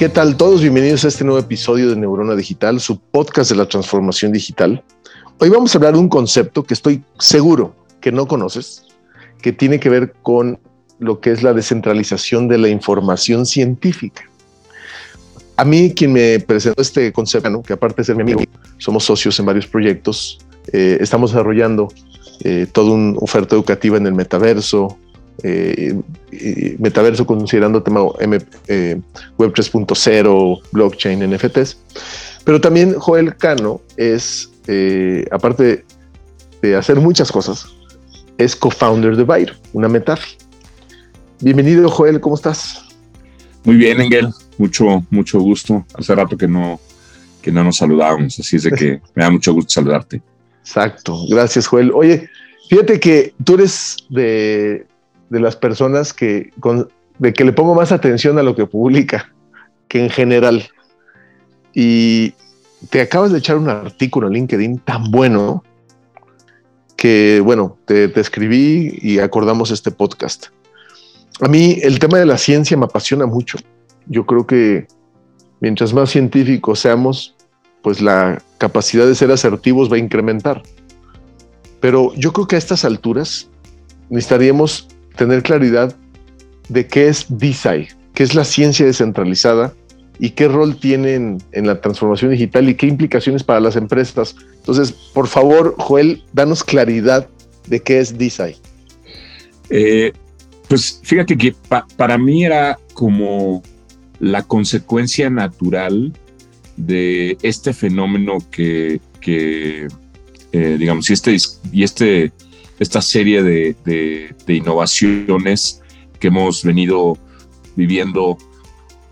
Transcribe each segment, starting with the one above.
¿Qué tal todos? Bienvenidos a este nuevo episodio de Neurona Digital, su podcast de la transformación digital. Hoy vamos a hablar de un concepto que estoy seguro que no conoces, que tiene que ver con lo que es la descentralización de la información científica. A mí quien me presentó este concepto, que aparte de ser mi amigo, somos socios en varios proyectos, eh, estamos desarrollando eh, toda una oferta educativa en el metaverso, eh, metaverso considerando tema eh, Web 3.0, blockchain, NFTs. Pero también Joel Cano es, eh, aparte de hacer muchas cosas, es co-founder de Byro, una metafi. Bienvenido, Joel, ¿cómo estás? Muy bien, Engel, mucho, mucho gusto. Hace rato que no, que no nos saludábamos, así es de que me da mucho gusto saludarte. Exacto, gracias, Joel. Oye, fíjate que tú eres de de las personas que, de que le pongo más atención a lo que publica que en general. Y te acabas de echar un artículo en LinkedIn tan bueno que, bueno, te, te escribí y acordamos este podcast. A mí el tema de la ciencia me apasiona mucho. Yo creo que mientras más científicos seamos, pues la capacidad de ser asertivos va a incrementar. Pero yo creo que a estas alturas necesitaríamos tener claridad de qué es DeSci, qué es la ciencia descentralizada y qué rol tienen en la transformación digital y qué implicaciones para las empresas. Entonces, por favor, Joel, danos claridad de qué es DeSci. Eh, pues fíjate que para mí era como la consecuencia natural de este fenómeno que, eh, digamos, y este, y este esta serie de, innovaciones que hemos venido viviendo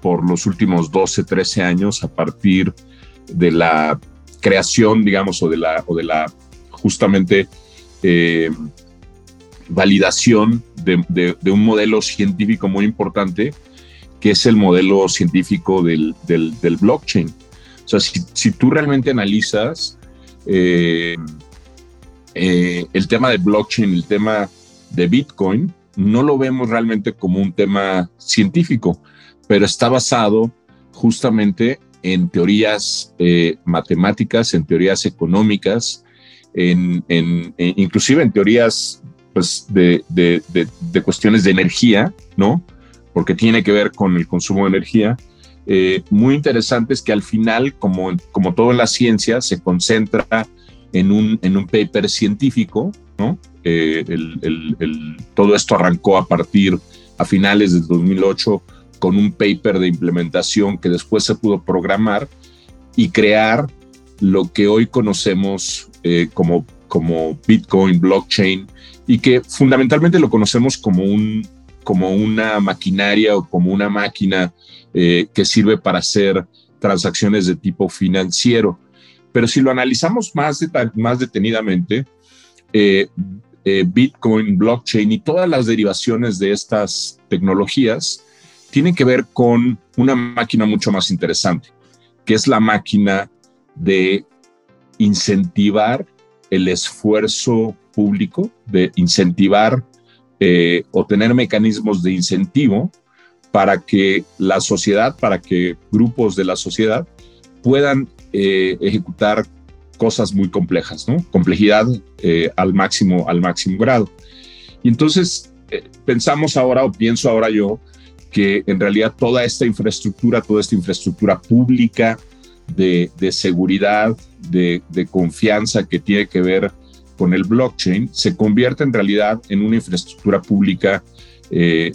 por los últimos 12, 13 años a partir de la creación, digamos, o de la, o de la justamente eh, validación de, un modelo científico muy importante, que es el modelo científico del, blockchain. O sea, si, tú realmente analizas eh, eh, el tema de blockchain, el tema de Bitcoin, no lo vemos realmente como un tema científico, pero está basado justamente en teorías eh, matemáticas, en teorías económicas, en, inclusive en teorías pues, de, cuestiones de energía, ¿no? Porque tiene que ver con el consumo de energía. Eh, muy interesantes que al final, como, como todo en la ciencia, se concentra en un, en un paper científico, ¿no? Todo esto arrancó a partir, a finales del 2008, con un paper de implementación que después se pudo programar y crear lo que hoy conocemos eh, como, como Bitcoin, blockchain, y que fundamentalmente lo conocemos como, un, como una maquinaria o como una máquina eh, que sirve para hacer transacciones de tipo financiero. Pero si lo analizamos más, más detenidamente, eh, eh, Bitcoin, blockchain y todas las derivaciones de estas tecnologías tienen que ver con una máquina mucho más interesante, que es la máquina de incentivar el esfuerzo público, de incentivar eh, o tener mecanismos de incentivo para que la sociedad, para que grupos de la sociedad puedan eh, ejecutar cosas muy complejas, ¿no? Complejidad eh, al máximo, al máximo grado. Y entonces eh, pensamos ahora, o pienso ahora yo, que en realidad toda esta infraestructura, toda esta infraestructura pública de, seguridad, de, confianza que tiene que ver con el blockchain, se convierte en realidad en una infraestructura pública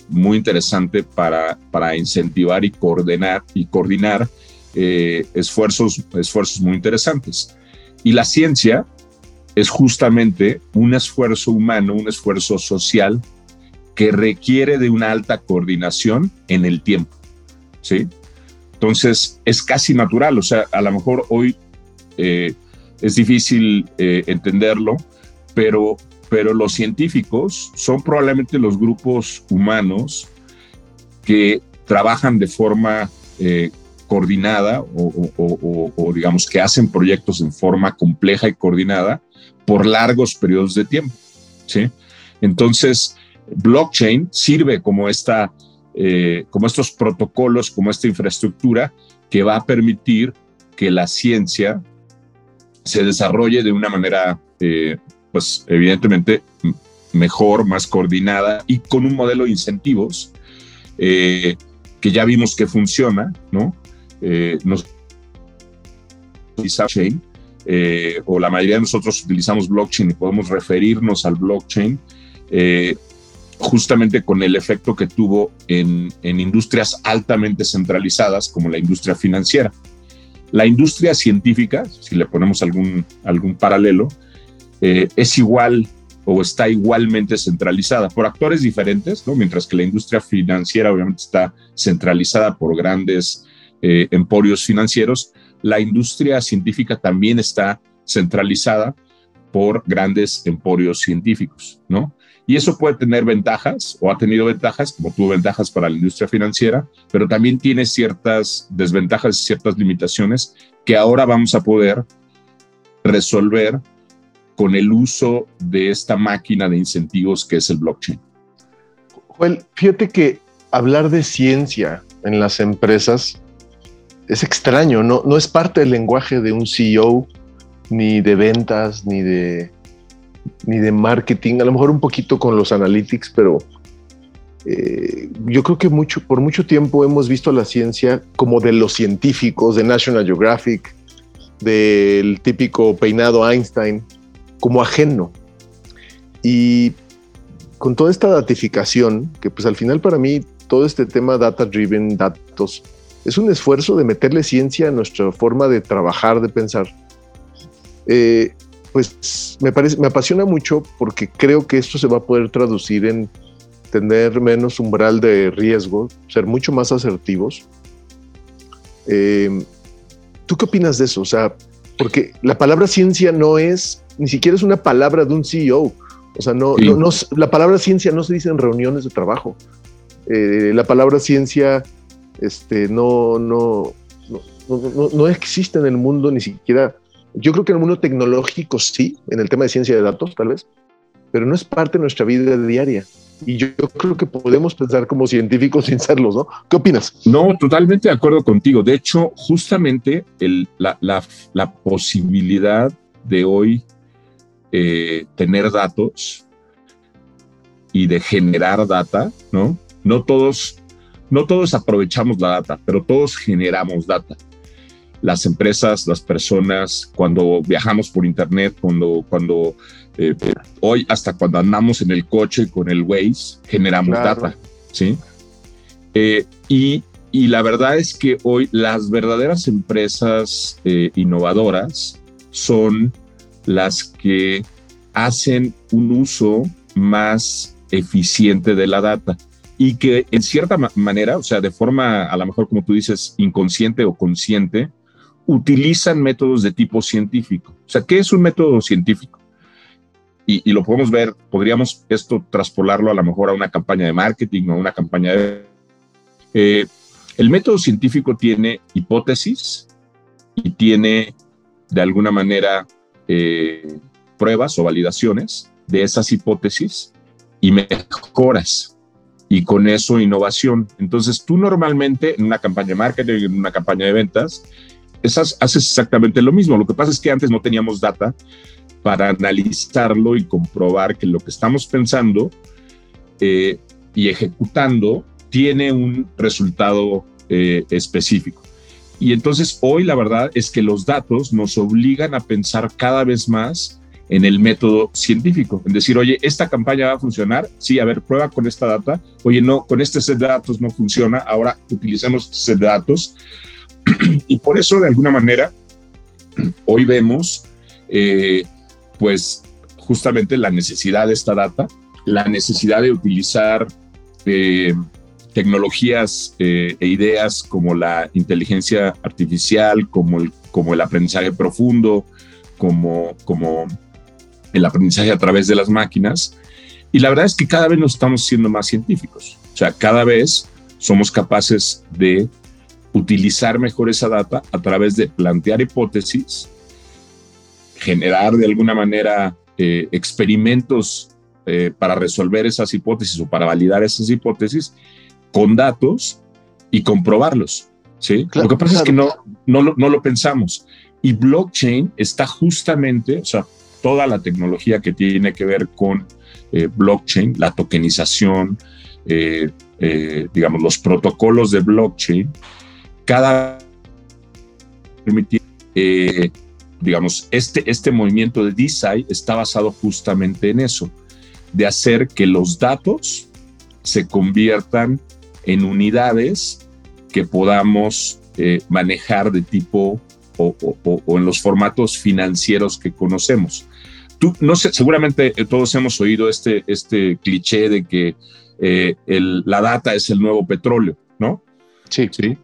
muy interesante para, para incentivar y coordinar, y coordinar eh, esfuerzos, esfuerzos muy interesantes. Y la ciencia es justamente un esfuerzo humano, un esfuerzo social que requiere de una alta coordinación en el tiempo, ¿sí? Entonces es casi natural, o sea, a lo mejor hoy eh, es difícil eh, entenderlo, pero, pero los científicos son probablemente los grupos humanos que trabajan de forma coordinada o, digamos que hacen proyectos en forma compleja y coordinada por largos periodos de tiempo. ¿sí? Entonces, blockchain sirve como, esta, eh, como estos protocolos, como esta infraestructura que va a permitir que la ciencia se desarrolle de una manera, eh, pues evidentemente mejor, más coordinada y con un modelo de incentivos eh, que ya vimos que funciona, ¿no? Nos blockchain, o la mayoría de nosotros utilizamos blockchain y podemos referirnos al blockchain justamente con el efecto que tuvo en, industrias altamente centralizadas como la industria financiera. La industria científica, si le ponemos algún, algún paralelo, eh, es igual o está igualmente centralizada por actores diferentes, ¿no? mientras que la industria financiera obviamente está centralizada por grandes eh, emporios financieros, la industria científica también está centralizada por grandes emporios científicos, ¿no? Y eso puede tener ventajas o ha tenido ventajas, como tuvo ventajas para la industria financiera, pero también tiene ciertas desventajas y ciertas limitaciones que ahora vamos a poder resolver con el uso de esta máquina de incentivos que es el blockchain. Joel, fíjate que hablar de ciencia en las empresas es extraño, no, no es parte del lenguaje de un CEO, ni de ventas, ni de ni de marketing, a lo mejor un poquito con los analytics, pero eh, yo creo que mucho, por mucho tiempo hemos visto la ciencia como de los científicos, de National Geographic, del típico peinado Einstein, como ajeno. Y con toda esta datificación, que pues al final para mí todo este tema data driven, datos, es un esfuerzo de meterle ciencia a nuestra forma de trabajar, de pensar. Eh, pues me parece, me apasiona mucho porque creo que esto se va a poder traducir en tener menos umbral de riesgo, ser mucho más asertivos. Em, ¿Tú qué opinas de eso? O sea, porque la palabra ciencia no es, ni siquiera es una palabra de un CEO. O sea, no, no, la palabra ciencia no se dice en reuniones de trabajo. Eh, la palabra ciencia este, no, no, no, no, existe en el mundo ni siquiera yo creo que en el mundo tecnológico sí, en el tema de ciencia de datos tal vez, pero no es parte de nuestra vida diaria. Y yo, creo que podemos pensar como científicos sin serlos, ¿no? ¿Qué opinas? No, totalmente de acuerdo contigo. De hecho, justamente la, posibilidad de hoy eh, tener datos y de generar data, ¿no? No todos, no todos aprovechamos la data, pero todos generamos data. Las empresas, las personas, cuando viajamos por internet, cuando, cuando eh, hoy hasta cuando andamos en el coche con el Waze, generamos data, ¿sí? Eh, y, y, la verdad es que hoy las verdaderas empresas eh, innovadoras son las que hacen un uso más eficiente de la data y que en cierta manera, o sea, de forma a lo mejor como tú dices, inconsciente o consciente, utilizan métodos de tipo científico. O sea, ¿qué es un método científico? Y, lo podemos ver, podríamos esto traspolarlo a lo mejor a una campaña de marketing o una campaña de... Eh, el método científico tiene hipótesis y tiene de alguna manera eh, pruebas o validaciones de esas hipótesis y mejoras y con eso innovación. Entonces tú normalmente en una campaña de marketing, en una campaña de ventas, esas haces exactamente lo mismo. Lo que pasa es que antes no teníamos data para analizarlo y comprobar que lo que estamos pensando eh, y ejecutando tiene un resultado eh, específico. Y entonces hoy la verdad es que los datos nos obligan a pensar cada vez más en el método científico, en decir, oye, esta campaña va a funcionar, sí, a ver, prueba con esta data, oye, no, con este set de datos no funciona, ahora utilicemos este set de datos y por eso, de alguna manera, hoy vemos, eh, pues, justamente la necesidad de esta data la necesidad de utilizar eh, tecnologías e ideas como la inteligencia artificial, como el, como el aprendizaje profundo, como, como el aprendizaje a través de las máquinas. Y la verdad es que cada vez nos estamos siendo más científicos. O sea, cada vez somos capaces de utilizar mejor esa data a través de plantear hipótesis, generar de alguna manera eh, experimentos eh, para resolver esas hipótesis o para validar esas hipótesis con datos y comprobarlos. ¿sí? lo que pasa es que no, no, lo, no lo pensamos. Y blockchain está justamente, o sea, toda la tecnología que tiene que ver con eh, blockchain, la tokenización, digamos, los protocolos de blockchain, cada permitir, eh, digamos, este, este movimiento de DeSci está basado justamente en eso, de hacer que los datos se conviertan en unidades que podamos eh, manejar de tipo o, en los formatos financieros que conocemos. Tú, no sé, seguramente todos hemos oído este, este cliché de que eh, la data es el nuevo petróleo, ¿no? Sí. Sí.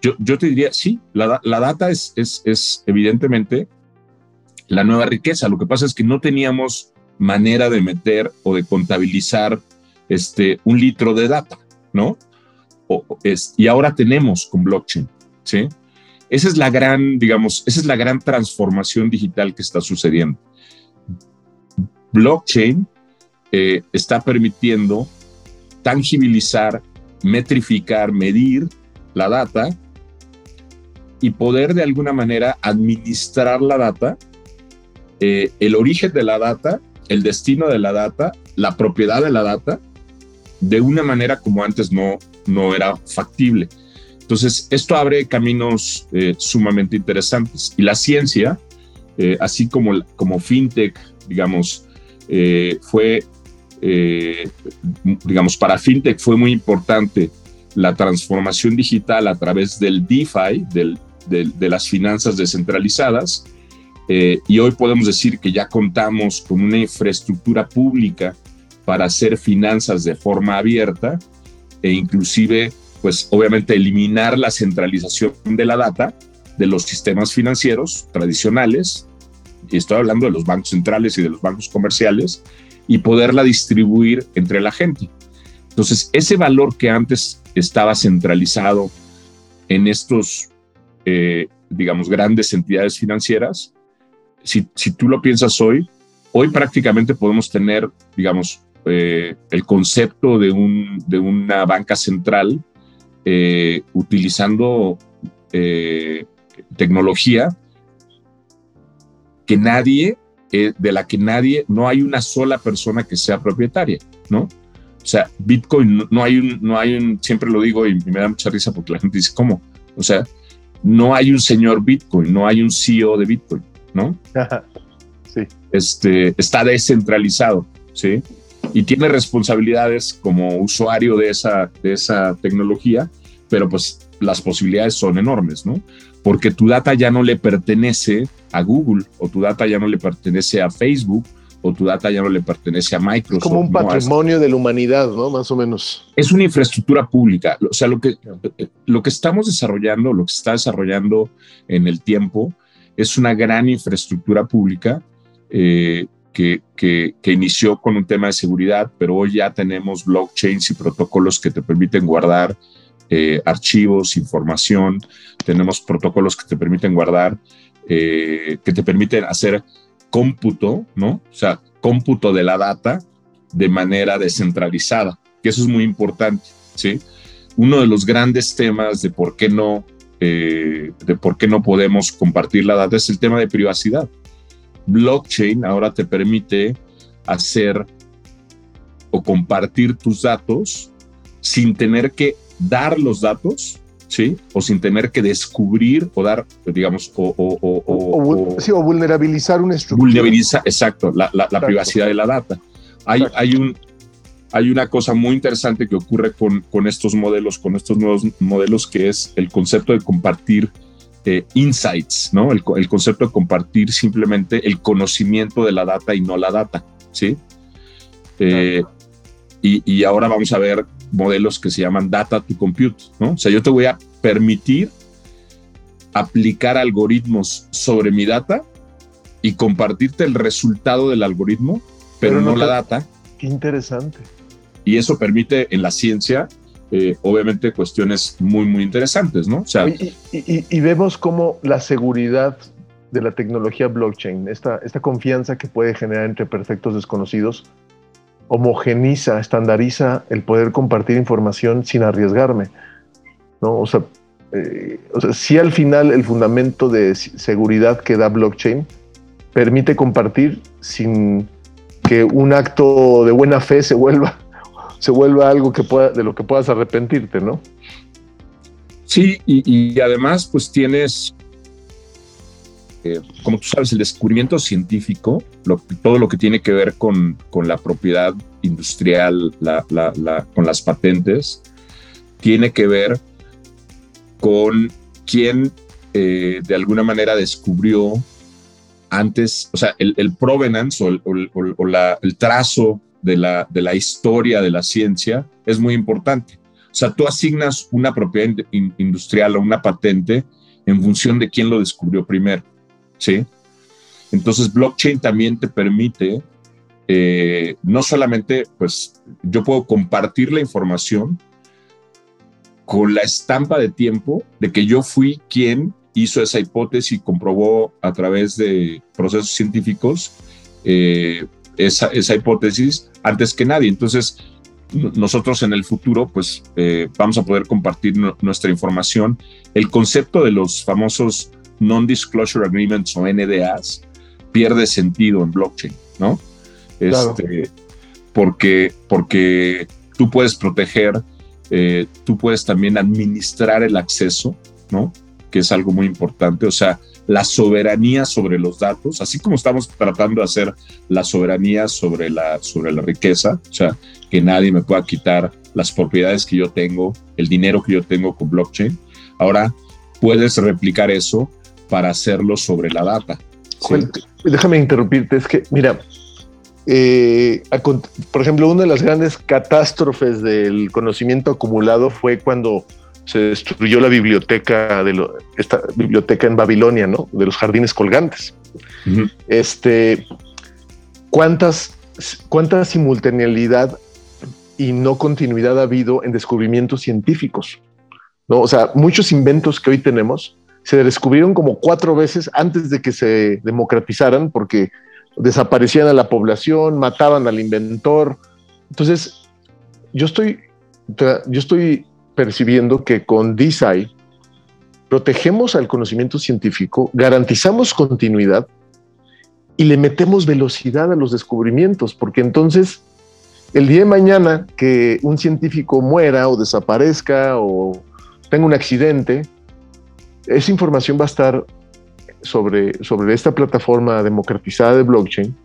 Yo, te diría, sí, la, data es, es, evidentemente la nueva riqueza. Lo que pasa es que no teníamos manera de meter o de contabilizar este, un litro de data, ¿no? es, y ahora tenemos con blockchain, ¿sí? Esa es la gran, digamos, esa es la gran transformación digital que está sucediendo. Blockchain eh, está permitiendo tangibilizar, metrificar, medir la data y poder de alguna manera administrar la data, eh, el origen de la data, el destino de la data, la propiedad de la data, de una manera como antes no, no era factible. Entonces, esto abre caminos eh, sumamente interesantes. Y la ciencia, así como, como fintech, digamos, fue, digamos, para fintech fue muy importante la transformación digital a través del DeFi, del de, las finanzas descentralizadas. Eh, y hoy podemos decir que ya contamos con una infraestructura pública para hacer finanzas de forma abierta e inclusive, pues obviamente eliminar la centralización de la data de los sistemas financieros tradicionales, y estoy hablando de los bancos centrales y de los bancos comerciales, y poderla distribuir entre la gente. Entonces, ese valor que antes estaba centralizado en estos eh, digamos, grandes entidades financieras, si, si, tú lo piensas hoy, hoy prácticamente podemos tener, digamos, eh, el concepto de, un, de una banca central eh, utilizando tecnología que nadie, de la que nadie, no hay una sola persona que sea propietaria, ¿no? O sea, Bitcoin no, hay un, no hay un, siempre lo digo y me da mucha risa porque la gente dice, ¿cómo? O sea, no hay un señor Bitcoin, no hay un CEO de Bitcoin, ¿no? sí. Este, está descentralizado, ¿sí? Y tiene responsabilidades como usuario de esa, de esa tecnología, pero pues las posibilidades son enormes, ¿no? Porque tu data ya no le pertenece a Google o tu data ya no le pertenece a Facebook o tu data ya no le pertenece a Microsoft. como un patrimonio de la humanidad, ¿no? Más o menos. Es una infraestructura pública. O sea, lo que, lo que estamos desarrollando, lo que se está desarrollando en el tiempo, es una gran infraestructura pública eh, que, que, que, inició con un tema de seguridad, pero hoy ya tenemos blockchains y protocolos que te permiten guardar eh, archivos, información, tenemos protocolos que te permiten guardar, eh, que te permiten hacer cómputo, ¿no? O sea, cómputo de la data de manera descentralizada, que eso es muy importante, ¿sí? Uno de los grandes temas de por qué no, eh, de por qué no podemos compartir la data es el tema de privacidad. Blockchain ahora te permite hacer o compartir tus datos sin tener que dar los datos ¿sí? O sin tener que descubrir o dar, digamos, o... O, vulnerabilizar una estructura. Vulnerabiliza, exacto, la, privacidad de la data. Hay, hay, un, hay una cosa muy interesante que ocurre con, con estos modelos, con estos nuevos modelos, que es el concepto de compartir eh, insights, ¿no? El, el, concepto de compartir simplemente el conocimiento de la data y no la data, ¿sí? Eh, y, ahora vamos a ver modelos que se llaman data to compute, ¿no? O sea, yo te voy a permitir aplicar algoritmos sobre mi data y compartirte el resultado del algoritmo, pero, no, la data. Qué interesante. Y eso permite en la ciencia, eh, obviamente, cuestiones muy, muy interesantes, ¿no? O sea, y, vemos cómo la seguridad de la tecnología blockchain, esta, esta confianza que puede generar entre perfectos desconocidos, homogeniza, estandariza el poder compartir información sin arriesgarme. ¿no? O, sea, eh, si al final el fundamento de seguridad que da blockchain permite compartir sin que un acto de buena fe se vuelva, se vuelva algo que pueda, de lo que puedas arrepentirte, ¿no? Sí, y, además pues tienes, como tú sabes, el descubrimiento científico, todo lo que tiene que ver con, con la propiedad industrial, con las patentes, tiene que ver con quién eh, de alguna manera descubrió antes, o sea, el, provenance o, el, trazo de la, de la historia de la ciencia es muy importante. O sea, tú asignas una propiedad industrial o una patente en función de quién lo descubrió primero, ¿sí? Entonces, blockchain también te permite, eh, no solamente, pues, yo puedo compartir la información con la estampa de tiempo de que yo fui quien hizo esa hipótesis y comprobó a través de procesos científicos eh, esa, esa, hipótesis antes que nadie. Entonces, nosotros en el futuro, pues eh, vamos a poder compartir nuestra información. El concepto de los famosos Non-Disclosure Agreements o NDAs pierde sentido en blockchain, ¿no? Este, porque, porque tú puedes proteger, eh, tú puedes también administrar el acceso, ¿no? que es algo muy importante, o sea, la soberanía sobre los datos, así como estamos tratando de hacer la soberanía sobre la, sobre la riqueza, o sea, que nadie me pueda quitar las propiedades que yo tengo, el dinero que yo tengo con blockchain. Ahora puedes replicar eso para hacerlo sobre la data. déjame interrumpirte, es que, mira, eh, por ejemplo, una de las grandes catástrofes del conocimiento acumulado fue cuando se destruyó la biblioteca de esta biblioteca en Babilonia, ¿no? De los jardines colgantes. Este, ¿cuántas, cuánta simultaneidad y no continuidad ha habido en descubrimientos científicos? ¿No? O sea, muchos inventos que hoy tenemos se descubrieron como cuatro veces antes de que se democratizaran porque desaparecían a la población, mataban al inventor. Entonces, yo estoy, yo estoy percibiendo que con DeSci protegemos al conocimiento científico, garantizamos continuidad y le metemos velocidad a los descubrimientos, porque entonces el día de mañana que un científico muera o desaparezca o tenga un accidente, esa información va a estar sobre, sobre esta plataforma democratizada de blockchain.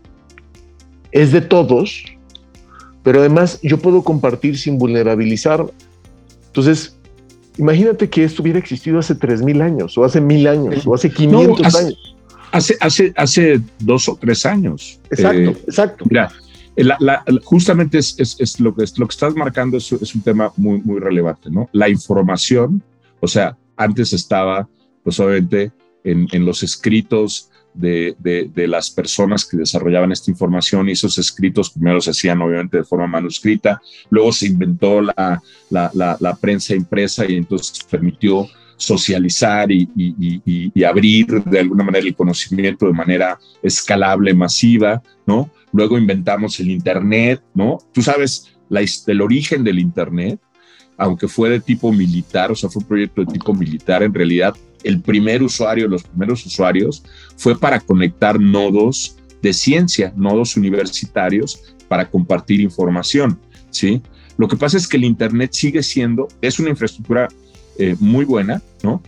Es de todos, pero además yo puedo compartir sin vulnerabilizar entonces, imagínate que esto hubiera existido hace 3.000 años, o hace 1.000 años, o hace 500 años. Hace, hace, hace dos o tres años. Exacto, eh, exacto. Mira, justamente es, es, lo, que, lo que estás marcando es, es, un tema muy, muy relevante, ¿no? La información, o sea, antes estaba, pues obviamente, en, los escritos de, las personas que desarrollaban esta información y esos escritos primero se hacían obviamente de forma manuscrita, luego se inventó la, prensa impresa y entonces permitió socializar y, abrir de alguna manera el conocimiento de manera escalable, masiva, ¿no? Luego inventamos el Internet, ¿no? Tú sabes el origen del Internet, aunque fue de tipo militar, o sea, fue un proyecto de tipo militar, en realidad el primer usuario, los primeros usuarios, fue para conectar nodos de ciencia, nodos universitarios, para compartir información, ¿sí? Lo que pasa es que el Internet sigue siendo, es una infraestructura eh, muy buena, ¿no?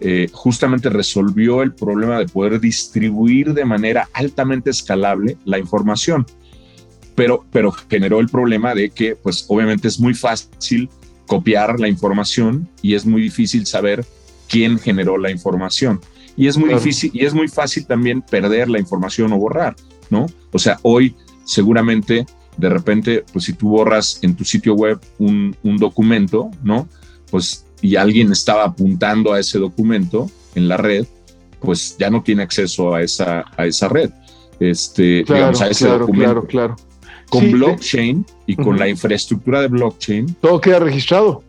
Eh, justamente resolvió el problema de poder distribuir de manera altamente escalable la información, pero, pero generó el problema de que, pues obviamente es muy fácil copiar la información y es muy difícil saber quién generó la información. Y es muy difícil y es muy fácil también perder la información o borrar, ¿no? O sea, hoy seguramente de repente, pues si tú borras en tu sitio web un, documento, ¿no? Pues y alguien estaba apuntando a ese documento en la red, pues ya no tiene acceso a esa, a esa red. Este, digamos, a ese documento. Claro, claro. Con blockchain y con la infraestructura de blockchain. Todo queda registrado.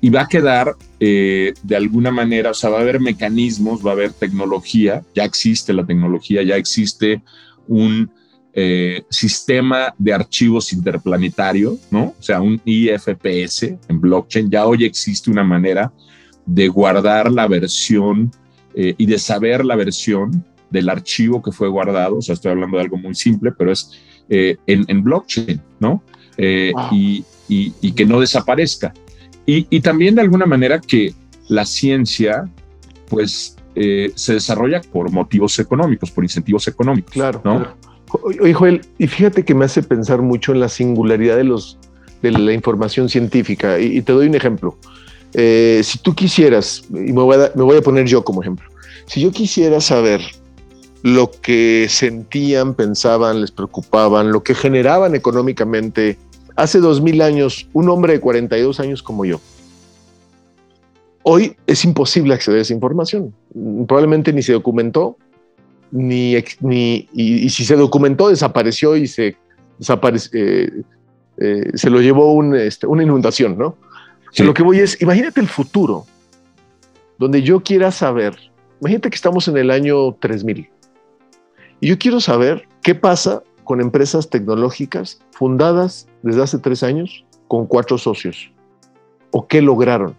Y va a quedar eh, de alguna manera, o sea, va a haber mecanismos, va a haber tecnología, ya existe la tecnología, ya existe un eh, sistema de archivos interplanetario, ¿no? O sea, un IFPS en blockchain. Ya hoy existe una manera de guardar la versión eh, y de saber la versión del archivo que fue guardado. O sea, estoy hablando de algo muy simple, pero es eh, en, blockchain, ¿no? y, que no desaparezca. Y, y, también de alguna manera que la ciencia, pues, se desarrolla por motivos económicos, por incentivos económicos. Claro. ¿no? Claro. Oye, Joel, y fíjate que me hace pensar mucho en la singularidad de, los, de la información científica. Y, te doy un ejemplo. Eh, si tú quisieras, y me voy, a, me voy a poner yo como ejemplo, si yo quisiera saber lo que sentían, pensaban, les preocupaban, lo que generaban económicamente hace dos mil años un hombre de 42 años como yo. Hoy es imposible acceder a esa información. Probablemente ni se documentó, ni, ni y, si se documentó, desapareció y se, eh, eh, se lo llevó este, una inundación, ¿no? Lo que voy es, imagínate el futuro, donde yo quiera saber, imagínate que estamos en el año 3000, y yo quiero saber qué pasa con empresas tecnológicas fundadas desde hace tres años con cuatro socios, o qué lograron.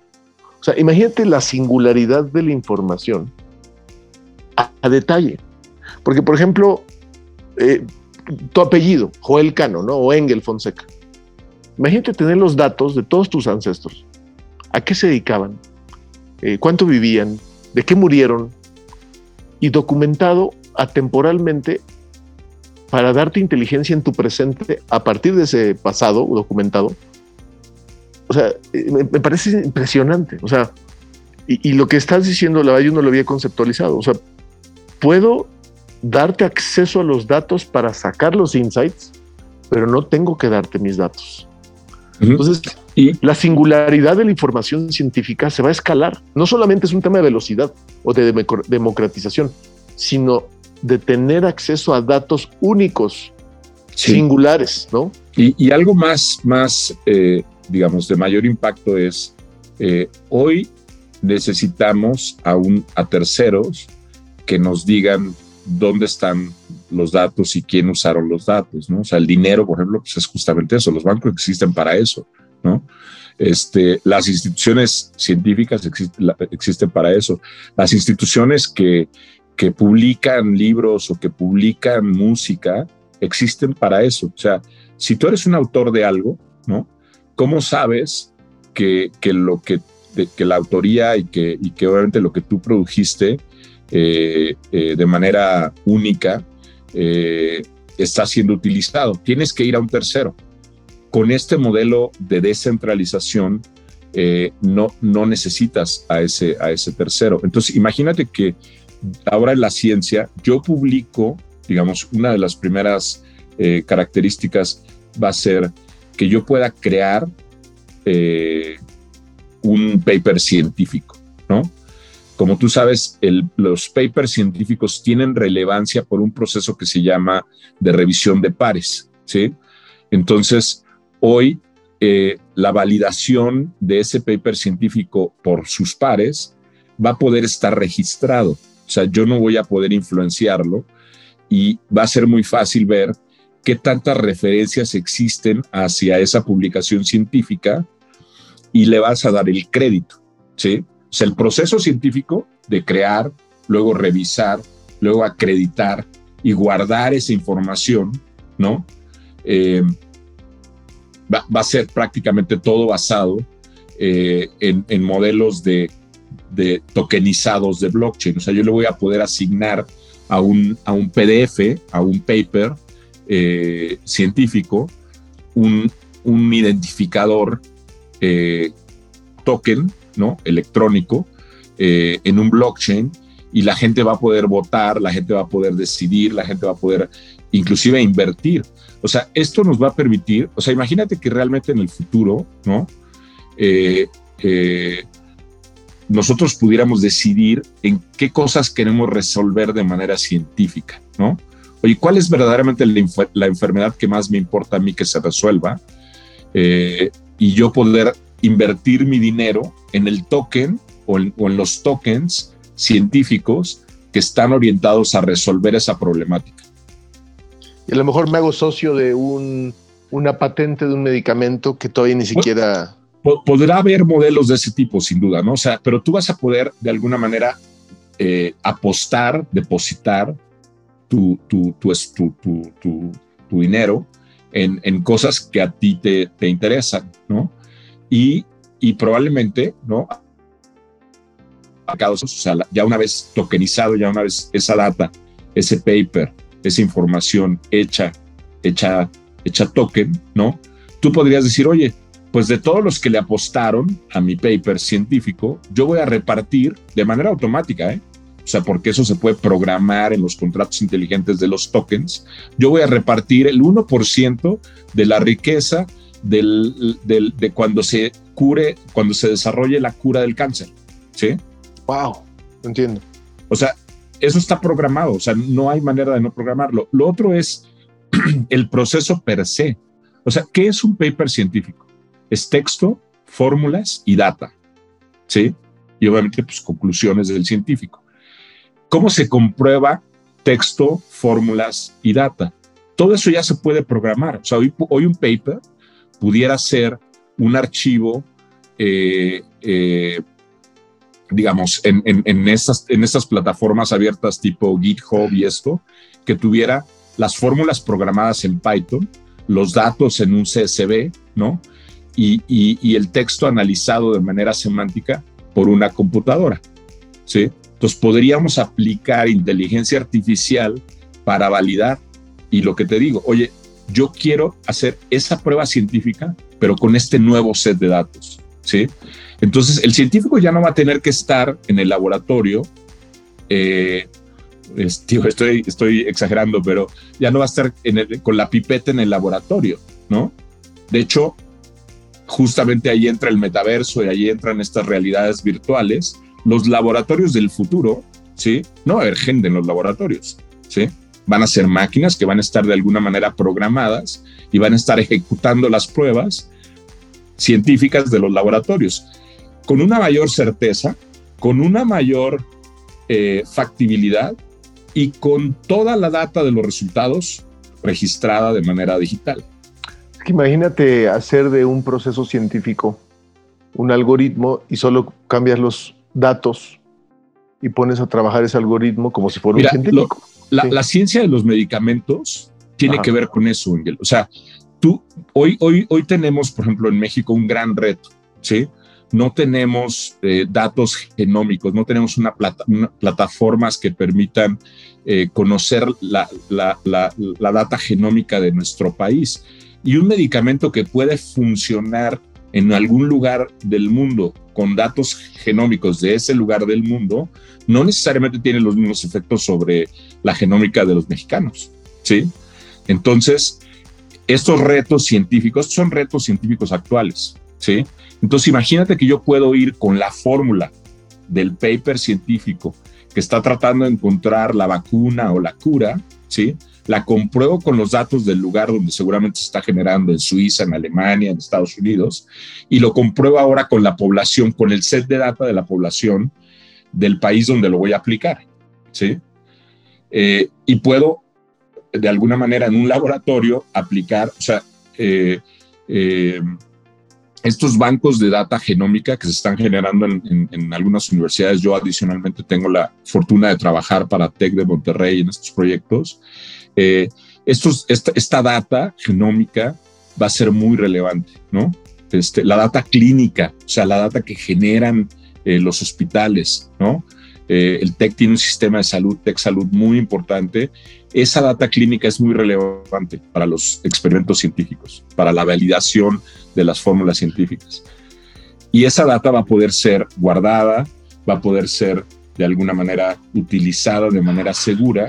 O sea, imagínate la singularidad de la información a detalle. Porque, por ejemplo, eh, tu apellido, Joel Cano, ¿no? O Engel Fonseca. Imagínate tener los datos de todos tus ancestros. ¿A qué se dedicaban? Eh, ¿Cuánto vivían? ¿De qué murieron? Y documentado atemporalmente para darte inteligencia en tu presente a partir de ese pasado documentado. O sea, eh, me, parece impresionante. O sea, y, y, lo que estás diciendo, la verdad, yo no lo había conceptualizado. O sea, puedo darte acceso a los datos para sacar los insights, pero no tengo que darte mis datos. Entonces, ¿Y? la singularidad de la información científica se va a escalar. No solamente es un tema de velocidad o de democratización, sino de tener acceso a datos únicos, singulares, ¿no? Y, algo más, más eh, digamos, de mayor impacto es, eh, hoy necesitamos a, a terceros que nos digan dónde están los datos y quién usaron los datos, ¿no? O sea, el dinero, por ejemplo, pues es justamente eso, los bancos existen para eso, ¿no? Este, las instituciones científicas existen para eso. Las instituciones que, que publican libros o que publican música existen para eso. O sea, si tú eres un autor de algo, ¿no? ¿Cómo sabes que, que lo que, que la autoría y que, y que obviamente lo que tú produjiste eh, eh, de manera única eh, está siendo utilizado. Tienes que ir a un tercero. Con este modelo de descentralización, no, no necesitas a ese, a ese tercero. Entonces, imagínate que ahora en la ciencia, yo publico, digamos, una de las primeras características va a ser que yo pueda crear un paper científico, ¿no? Como tú sabes, los papers científicos tienen relevancia por un proceso que se llama de revisión de pares, ¿sí? Entonces, hoy eh, la validación de ese paper científico por sus pares va a poder estar registrado. O sea, yo no voy a poder influenciarlo y va a ser muy fácil ver qué tantas referencias existen hacia esa publicación científica y le vas a dar el crédito, ¿sí? O sea, el proceso científico de crear, luego revisar, luego acreditar y guardar esa información, ¿no? Eh, va, a ser prácticamente todo basado eh, en, modelos de, tokenizados de blockchain. O sea, yo le voy a poder asignar a un, a un PDF, a un paper eh, científico, un, un identificador token ¿no? electrónico eh, en un blockchain y la gente va a poder votar, la gente va a poder decidir, la gente va a poder inclusive invertir. O sea, esto nos va a permitir, o sea, imagínate que realmente en el futuro, ¿no? Eh, eh, nosotros pudiéramos decidir en qué cosas queremos resolver de manera científica, ¿no? Oye, ¿cuál es verdaderamente la, enfermedad que más me importa a mí que se resuelva? Eh, y yo poder invertir mi dinero en el token o en, los tokens científicos que están orientados a resolver esa problemática. Y a lo mejor me hago socio de una patente de un medicamento que todavía ni siquiera podrá haber modelos de ese tipo, sin duda, ¿no? O sea, pero tú vas a poder de alguna manera eh, apostar, depositar tu, tu, tu, dinero en, cosas que a ti te, te interesan, ¿no? Y, y probablemente, ¿no? O sea, ya una vez tokenizado, ya una vez esa data, ese paper, esa información hecha, hecha, hecha token, ¿no? Tú podrías decir, oye, pues de todos los que le apostaron a mi paper científico, yo voy a repartir de manera automática, ¿eh? o sea, porque eso se puede programar en los contratos inteligentes de los tokens, yo voy a repartir el 1% de la riqueza del, de cuando se cure, cuando se desarrolle la cura del cáncer. ¿Sí? Wow, entiendo. O sea, eso está programado, o sea, no hay manera de no programarlo. Lo otro es el proceso per se. O sea, ¿qué es un paper científico? Es texto, fórmulas y data, ¿sí? Y obviamente, pues, conclusiones del científico. ¿Cómo se comprueba texto, fórmulas y data? Todo eso ya se puede programar. O sea, hoy, un paper pudiera ser un archivo, eh, eh, digamos, en, en, estas, en estas plataformas abiertas tipo GitHub y esto, que tuviera las fórmulas programadas en Python, los datos en un CSV, ¿no? Y, el texto analizado de manera semántica por una computadora. ¿sí? Entonces podríamos aplicar inteligencia artificial para validar. Y lo que te digo, oye, yo quiero hacer esa prueba científica, pero con este nuevo set de datos. ¿sí? Entonces el científico ya no va a tener que estar en el laboratorio. Eh, estoy, estoy exagerando, pero ya no va a estar con la pipeta en el laboratorio, ¿no? De hecho, justamente ahí entra el metaverso y ahí entran estas realidades virtuales, los laboratorios del futuro, ¿sí? No va a haber gente en los laboratorios, ¿sí? Van a ser máquinas que van a estar de alguna manera programadas y van a estar ejecutando las pruebas científicas de los laboratorios con una mayor certeza, con una mayor eh, factibilidad y con toda la data de los resultados registrada de manera digital imagínate hacer de un proceso científico un algoritmo y solo cambias los datos y pones a trabajar ese algoritmo como si fuera un científico. la, ciencia de los medicamentos tiene que ver con eso, Ángel. O sea, tú, hoy, hoy, hoy tenemos, por ejemplo, en México un gran reto, ¿sí? No tenemos eh, datos genómicos, no tenemos una, plata, plataformas que permitan eh, conocer la, la, la data genómica de nuestro país y un medicamento que puede funcionar en algún lugar del mundo con datos genómicos de ese lugar del mundo, no necesariamente tiene los mismos efectos sobre la genómica de los mexicanos, ¿sí? Entonces, estos retos científicos son retos científicos actuales, ¿sí? Entonces, imagínate que yo puedo ir con la fórmula del paper científico que está tratando de encontrar la vacuna o la cura, ¿sí? La compruebo con los datos del lugar donde seguramente se está generando, en Suiza, en Alemania, en Estados Unidos, y lo compruebo ahora con la población, con el set de data de la población del país donde lo voy a aplicar, ¿sí? Eh, y puedo, de alguna manera, en un laboratorio aplicar, o sea, eh, eh, estos bancos de data genómica que se están generando en, algunas universidades, yo adicionalmente tengo la fortuna de trabajar para TEC de Monterrey en estos proyectos, eh, estos, esta, data genómica va a ser muy relevante, ¿no? Este, la data clínica, o sea, la data que generan eh, los hospitales, ¿no? Eh, el TEC tiene un sistema de salud, TEC Salud, muy importante. Esa data clínica es muy relevante para los experimentos científicos, para la validación de las fórmulas científicas. Y esa data va a poder ser guardada, va a poder ser de alguna manera utilizada de manera segura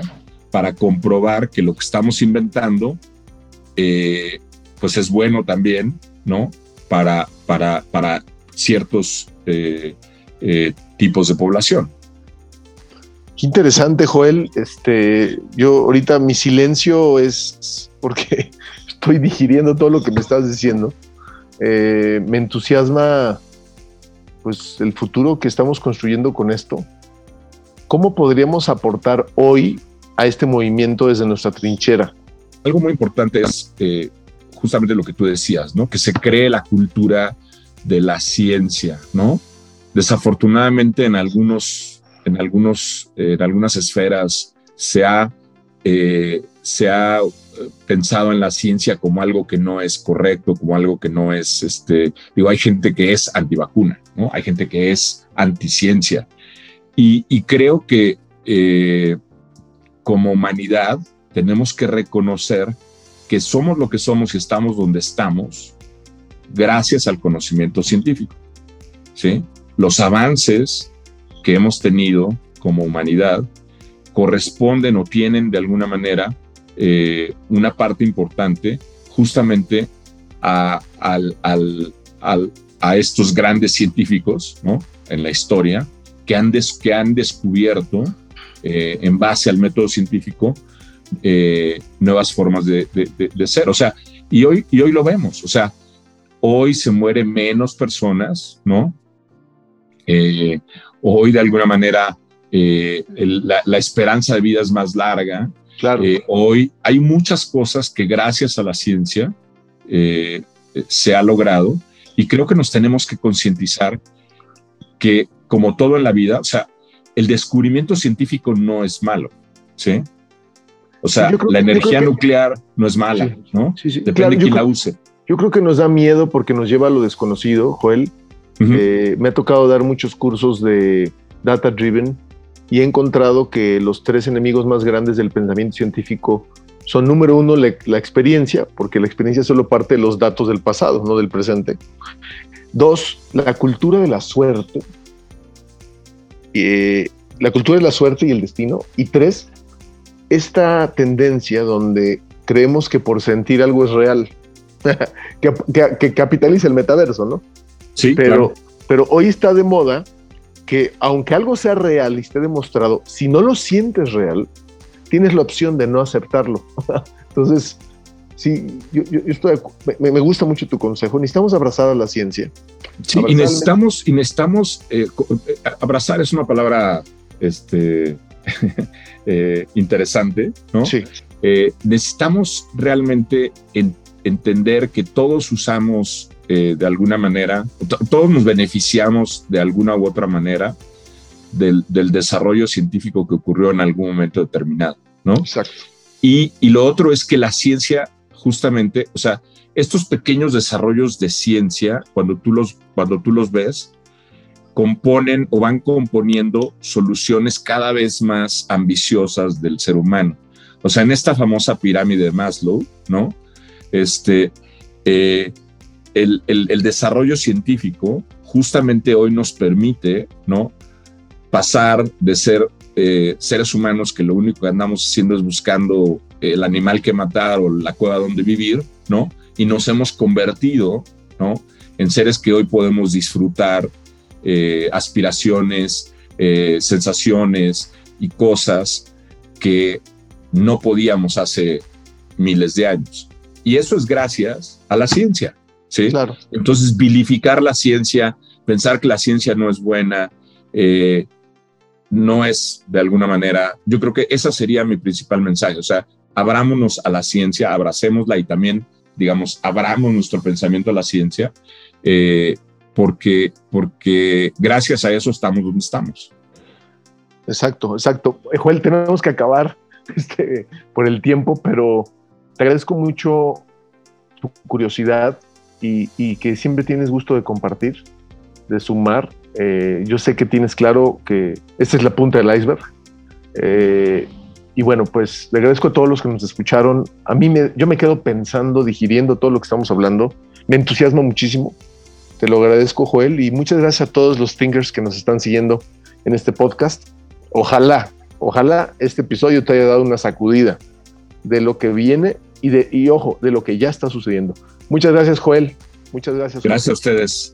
para comprobar que lo que estamos inventando, eh, pues es bueno también, ¿no? Para, para, para ciertos eh, eh, tipos de población. Qué interesante, Joel. Este, yo ahorita mi silencio es porque estoy digiriendo todo lo que me estás diciendo. me entusiasma, pues, el futuro que estamos construyendo con esto. ¿Cómo podríamos aportar hoy a este movimiento desde nuestra trinchera? Algo muy importante es eh, justamente lo que tú decías, ¿no? Que se cree la cultura de la ciencia, ¿no? Desafortunadamente en algunos, en algunos, en algunas esferas se ha, eh, se ha eh, pensado en la ciencia como algo que no es correcto, como algo que no es, este, digo, hay gente que es antivacuna, ¿no? Hay gente que es anticiencia. Y, y creo que como humanidad tenemos que reconocer que somos lo que somos y estamos donde estamos gracias al conocimiento científico. ¿sí? Los avances que hemos tenido como humanidad corresponden o tienen de alguna manera eh, una parte importante justamente a, estos grandes científicos ¿no? en la historia que han, que han descubierto eh, en base al método científico eh, nuevas formas de, ser. O sea, y hoy, y hoy lo vemos, o sea, hoy se mueren menos personas, ¿no? Eh, hoy de alguna manera la, esperanza de vida es más larga. Claro. hoy hay muchas cosas que gracias a la ciencia se ha logrado y creo que nos tenemos que concientizar que como todo en la vida, o sea, el descubrimiento científico no es malo, ¿sí? O sea, la energía nuclear no es mala, ¿no? Sí. Depende de quién la use. Yo creo que nos da miedo porque nos lleva a lo desconocido, Joel. Eh, me ha tocado dar muchos cursos de data driven y he encontrado que los tres enemigos más grandes del pensamiento científico son, número uno, la, experiencia, porque la experiencia solo parte de los datos del pasado, no del presente. Dos, la cultura de la suerte, eh, la cultura de la suerte y el destino. Y tres, esta tendencia donde creemos que por sentir algo es real, que, capitaliza el metaverso, ¿no? Sí, pero, pero hoy está de moda que aunque algo sea real y esté demostrado, si no lo sientes real, tienes la opción de no aceptarlo. Entonces, sí, yo, estoy, me, me, gusta mucho tu consejo. Necesitamos abrazar a la ciencia. Sí, y necesitamos, y necesitamos eh, eh, abrazar es una palabra este, eh, interesante, ¿no? Sí. necesitamos realmente entender que todos usamos de alguna manera, todos nos beneficiamos de alguna u otra manera del, del, desarrollo científico que ocurrió en algún momento determinado, ¿no? Exacto. Y, y lo otro es que la ciencia justamente, o sea, estos pequeños desarrollos de ciencia, cuando tú los, cuando tú los ves, componen o van componiendo soluciones cada vez más ambiciosas del ser humano. O sea, en esta famosa pirámide de Maslow, ¿no? Este, eh, el, el, desarrollo científico justamente hoy nos permite, ¿no? Pasar de ser eh, seres humanos que lo único que andamos haciendo es buscando el animal que matar o la cueva donde vivir, ¿no? Y nos hemos convertido, ¿no? En seres que hoy podemos disfrutar eh, aspiraciones, eh, sensaciones y cosas que no podíamos hace miles de años. Y eso es gracias a la ciencia, ¿sí? Claro. Entonces, vilificar la ciencia, pensar que la ciencia no es buena, eh, no es de alguna manera, yo creo que ese sería mi principal mensaje, o sea, abrámonos a la ciencia, abracémosla y también, digamos, abramos nuestro pensamiento a la ciencia, eh, porque, porque gracias a eso estamos donde estamos. Exacto, exacto. Joel, tenemos que acabar este, por el tiempo, pero te agradezco mucho tu curiosidad y, y que siempre tienes gusto de compartir, de sumar. Eh, yo sé que tienes claro que esta es la punta del iceberg. Eh, y bueno, pues le agradezco a todos los que nos escucharon. A mí me, yo me quedo pensando, digiriendo todo lo que estamos hablando. Me entusiasma muchísimo. Te lo agradezco, Joel, y muchas gracias a todos los thinkers que nos están siguiendo en este podcast. Ojalá ojalá este episodio te haya dado una sacudida de lo que viene y, de, y ojo, de lo que ya está sucediendo. Muchas gracias, Joel. Muchas gracias. Gracias a ustedes.